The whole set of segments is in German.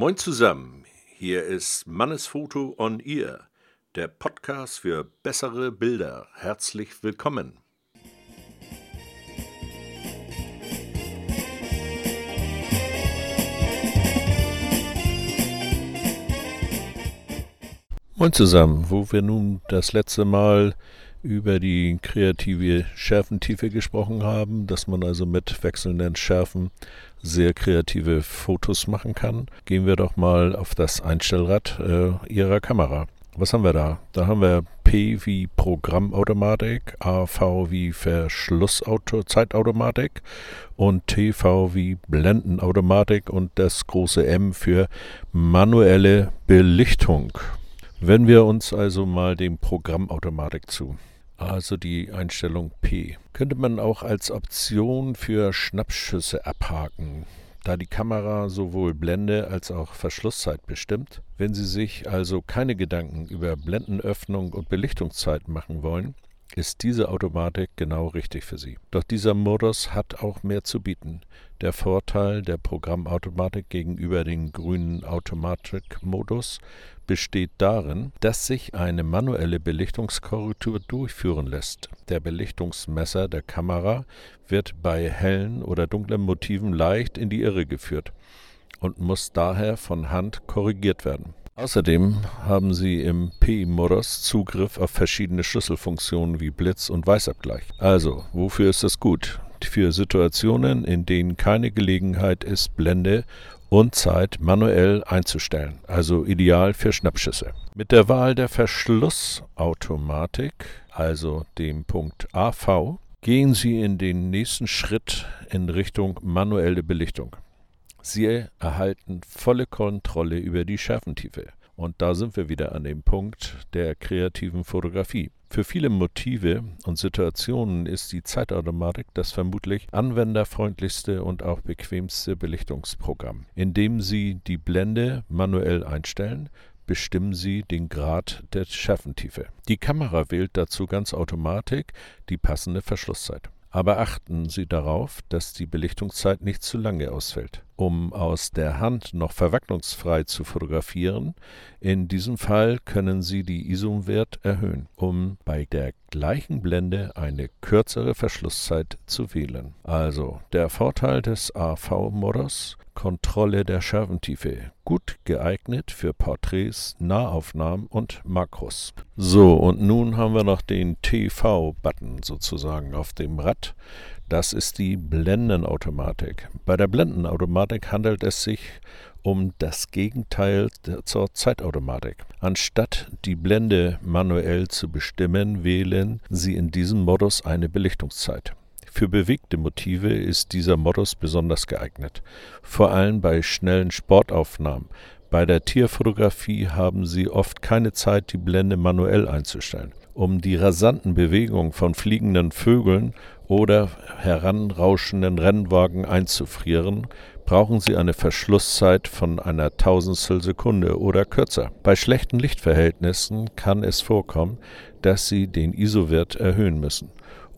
Moin zusammen, hier ist Mannesfoto on Ear, der Podcast für bessere Bilder. Herzlich willkommen. Moin zusammen, wo wir nun das letzte Mal über die kreative Schärfentiefe gesprochen haben, dass man also mit wechselnden Schärfen sehr kreative Fotos machen kann, gehen wir doch mal auf das Einstellrad äh, Ihrer Kamera. Was haben wir da? Da haben wir P wie Programmautomatik, AV wie Verschlusszeitautomatik und TV wie Blendenautomatik und das große M für manuelle Belichtung. Wenn wir uns also mal dem Programmautomatik zu also die Einstellung P. Könnte man auch als Option für Schnappschüsse abhaken, da die Kamera sowohl Blende als auch Verschlusszeit bestimmt. Wenn Sie sich also keine Gedanken über Blendenöffnung und Belichtungszeit machen wollen, ist diese Automatik genau richtig für Sie. Doch dieser Modus hat auch mehr zu bieten. Der Vorteil der Programmautomatik gegenüber dem grünen Automatikmodus besteht darin, dass sich eine manuelle Belichtungskorrektur durchführen lässt. Der Belichtungsmesser der Kamera wird bei hellen oder dunklen Motiven leicht in die Irre geführt und muss daher von Hand korrigiert werden. Außerdem haben Sie im PI-Modus Zugriff auf verschiedene Schlüsselfunktionen wie Blitz und Weißabgleich. Also, wofür ist das gut? Für Situationen, in denen keine Gelegenheit ist, Blende und Zeit manuell einzustellen, also ideal für Schnappschüsse. Mit der Wahl der Verschlussautomatik, also dem Punkt AV, gehen Sie in den nächsten Schritt in Richtung manuelle Belichtung. Sie erhalten volle Kontrolle über die Schärfentiefe. Und da sind wir wieder an dem Punkt der kreativen Fotografie. Für viele Motive und Situationen ist die Zeitautomatik das vermutlich anwenderfreundlichste und auch bequemste Belichtungsprogramm. Indem Sie die Blende manuell einstellen, bestimmen Sie den Grad der Schärfentiefe. Die Kamera wählt dazu ganz automatisch die passende Verschlusszeit. Aber achten Sie darauf, dass die Belichtungszeit nicht zu lange ausfällt. Um aus der Hand noch verwacklungsfrei zu fotografieren, in diesem Fall können Sie die ISO-Wert erhöhen, um bei der gleichen Blende eine kürzere Verschlusszeit zu wählen. Also der Vorteil des AV-Modus Kontrolle der Schärfentiefe. Gut geeignet für Porträts, Nahaufnahmen und Makros. So, und nun haben wir noch den TV-Button sozusagen auf dem Rad. Das ist die Blendenautomatik. Bei der Blendenautomatik handelt es sich um das Gegenteil zur Zeitautomatik. Anstatt die Blende manuell zu bestimmen, wählen Sie in diesem Modus eine Belichtungszeit. Für bewegte Motive ist dieser Modus besonders geeignet, vor allem bei schnellen Sportaufnahmen. Bei der Tierfotografie haben Sie oft keine Zeit, die Blende manuell einzustellen. Um die rasanten Bewegungen von fliegenden Vögeln oder heranrauschenden Rennwagen einzufrieren, brauchen Sie eine Verschlusszeit von einer Tausendstel Sekunde oder kürzer. Bei schlechten Lichtverhältnissen kann es vorkommen, dass Sie den ISO-Wert erhöhen müssen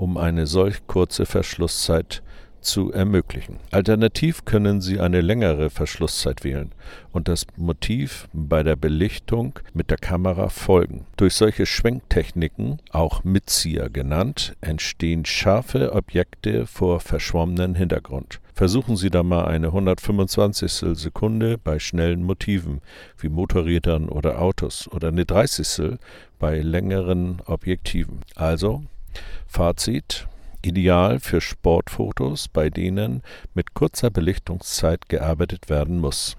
um eine solch kurze Verschlusszeit zu ermöglichen. Alternativ können Sie eine längere Verschlusszeit wählen und das Motiv bei der Belichtung mit der Kamera folgen. Durch solche Schwenktechniken, auch Mitzieher genannt, entstehen scharfe Objekte vor verschwommenem Hintergrund. Versuchen Sie da mal eine 125. Sekunde bei schnellen Motiven wie Motorrädern oder Autos oder eine 30. bei längeren Objektiven. Also Fazit ideal für Sportfotos, bei denen mit kurzer Belichtungszeit gearbeitet werden muss.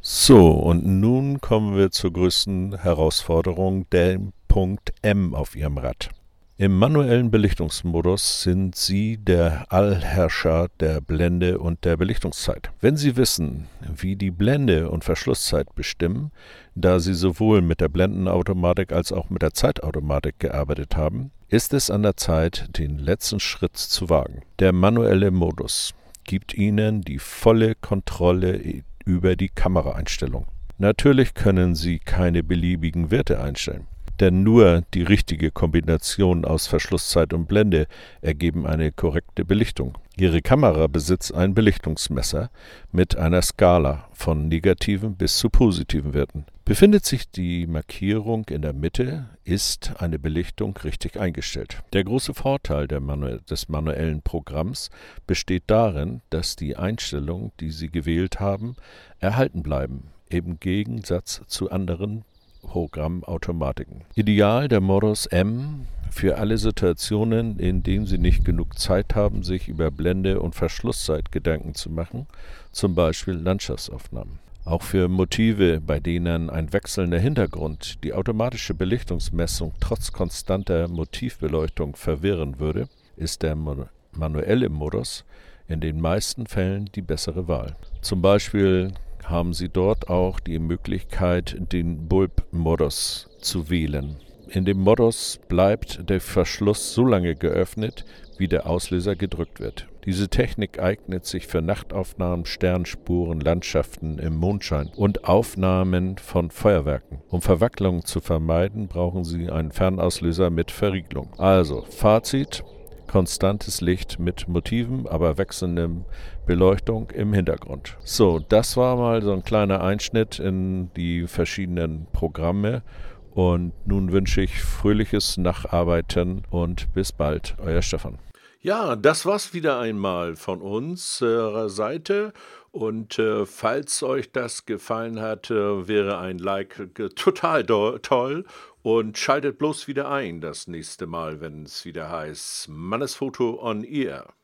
So, und nun kommen wir zur größten Herausforderung, dem Punkt M auf Ihrem Rad. Im manuellen Belichtungsmodus sind Sie der Allherrscher der Blende und der Belichtungszeit. Wenn Sie wissen, wie die Blende und Verschlusszeit bestimmen, da Sie sowohl mit der Blendenautomatik als auch mit der Zeitautomatik gearbeitet haben, ist es an der Zeit, den letzten Schritt zu wagen. Der manuelle Modus gibt Ihnen die volle Kontrolle über die Kameraeinstellung. Natürlich können Sie keine beliebigen Werte einstellen. Denn nur die richtige Kombination aus Verschlusszeit und Blende ergeben eine korrekte Belichtung. Ihre Kamera besitzt ein Belichtungsmesser mit einer Skala von negativen bis zu positiven Werten. Befindet sich die Markierung in der Mitte, ist eine Belichtung richtig eingestellt. Der große Vorteil Manu des manuellen Programms besteht darin, dass die Einstellungen, die Sie gewählt haben, erhalten bleiben, im Gegensatz zu anderen Programmautomatiken. Ideal der Modus M für alle Situationen, in denen Sie nicht genug Zeit haben, sich über Blende und Verschlusszeit Gedanken zu machen, zum Beispiel Landschaftsaufnahmen. Auch für Motive, bei denen ein wechselnder Hintergrund die automatische Belichtungsmessung trotz konstanter Motivbeleuchtung verwirren würde, ist der manuelle Modus in den meisten Fällen die bessere Wahl. Zum Beispiel haben Sie dort auch die Möglichkeit, den Bulb-Modus zu wählen. In dem Modus bleibt der Verschluss so lange geöffnet, wie der Auslöser gedrückt wird. Diese Technik eignet sich für Nachtaufnahmen, Sternspuren, Landschaften im Mondschein und Aufnahmen von Feuerwerken. Um Verwacklungen zu vermeiden, brauchen Sie einen Fernauslöser mit Verriegelung. Also, Fazit: konstantes Licht mit Motiven, aber wechselndem Beleuchtung im Hintergrund. So, das war mal so ein kleiner Einschnitt in die verschiedenen Programme. Und nun wünsche ich fröhliches Nacharbeiten und bis bald, euer Stefan. Ja, das war's wieder einmal von unserer Seite. Und äh, falls euch das gefallen hat, äh, wäre ein Like total toll. Und schaltet bloß wieder ein das nächste Mal, wenn es wieder heißt Mannesfoto on Ear.